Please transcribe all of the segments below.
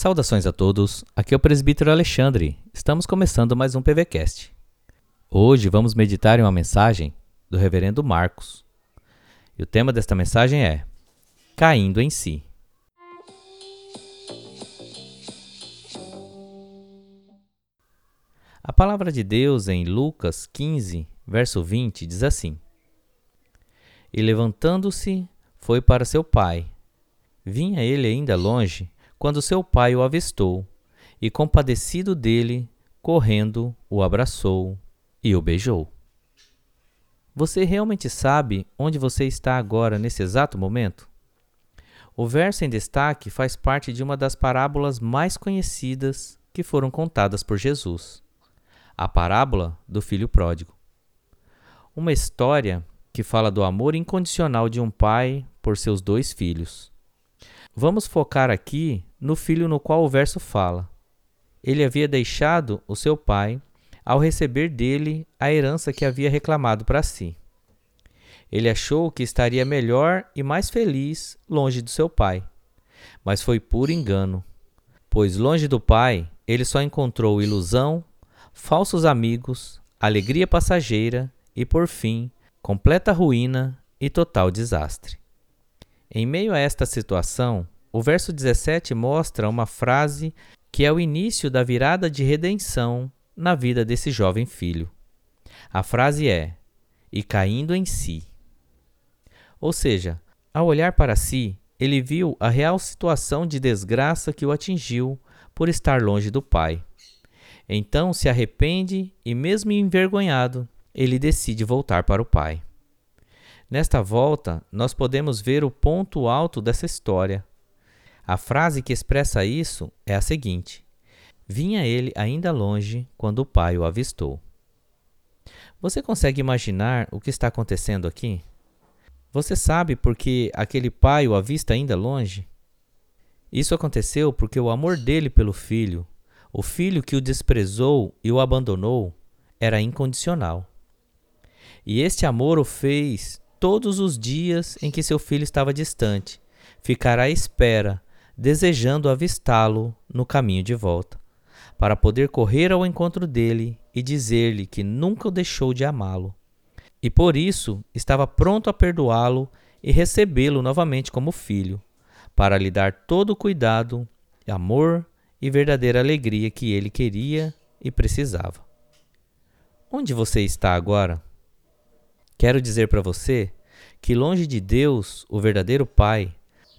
Saudações a todos, aqui é o presbítero Alexandre. Estamos começando mais um PVCast. Hoje vamos meditar em uma mensagem do reverendo Marcos. E o tema desta mensagem é Caindo em si. A palavra de Deus em Lucas 15, verso 20 diz assim: E levantando-se, foi para seu pai. Vinha ele ainda longe quando seu pai o avistou, e compadecido dele, correndo, o abraçou e o beijou. Você realmente sabe onde você está agora nesse exato momento? O verso em destaque faz parte de uma das parábolas mais conhecidas que foram contadas por Jesus, a parábola do filho pródigo. Uma história que fala do amor incondicional de um pai por seus dois filhos. Vamos focar aqui no filho no qual o verso fala. Ele havia deixado o seu pai ao receber dele a herança que havia reclamado para si. Ele achou que estaria melhor e mais feliz longe do seu pai, mas foi puro engano, pois longe do pai ele só encontrou ilusão, falsos amigos, alegria passageira e, por fim, completa ruína e total desastre. Em meio a esta situação, o verso 17 mostra uma frase que é o início da virada de redenção na vida desse jovem filho. A frase é: e caindo em si. Ou seja, ao olhar para si, ele viu a real situação de desgraça que o atingiu por estar longe do pai. Então se arrepende e, mesmo envergonhado, ele decide voltar para o pai. Nesta volta, nós podemos ver o ponto alto dessa história. A frase que expressa isso é a seguinte: Vinha ele ainda longe quando o pai o avistou. Você consegue imaginar o que está acontecendo aqui? Você sabe por que aquele pai o avista ainda longe? Isso aconteceu porque o amor dele pelo filho, o filho que o desprezou e o abandonou, era incondicional. E este amor o fez todos os dias em que seu filho estava distante, ficar à espera, desejando avistá-lo no caminho de volta, para poder correr ao encontro dele e dizer-lhe que nunca o deixou de amá-lo. E por isso estava pronto a perdoá-lo e recebê-lo novamente como filho, para lhe dar todo o cuidado, amor e verdadeira alegria que ele queria e precisava. Onde você está agora? Quero dizer para você que, longe de Deus, o verdadeiro Pai,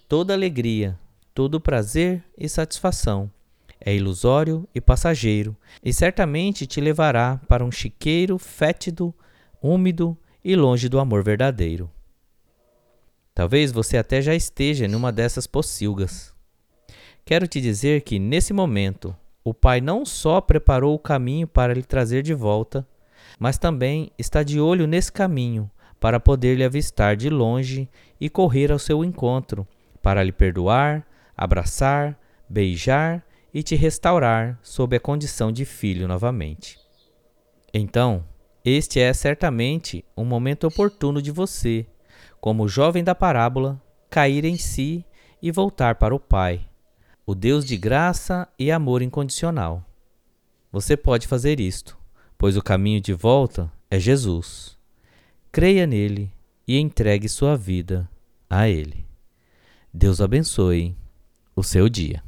toda alegria, todo prazer e satisfação é ilusório e passageiro, e certamente te levará para um chiqueiro fétido, úmido e longe do amor verdadeiro. Talvez você até já esteja numa dessas pocilgas. Quero te dizer que, nesse momento, o Pai não só preparou o caminho para lhe trazer de volta, mas também está de olho nesse caminho para poder lhe avistar de longe e correr ao seu encontro, para lhe perdoar, abraçar, beijar e te restaurar sob a condição de filho novamente. Então, este é certamente um momento oportuno de você, como jovem da parábola, cair em si e voltar para o Pai, o Deus de graça e amor incondicional. Você pode fazer isto pois o caminho de volta é Jesus. Creia nele e entregue sua vida a Ele. Deus abençoe o seu dia.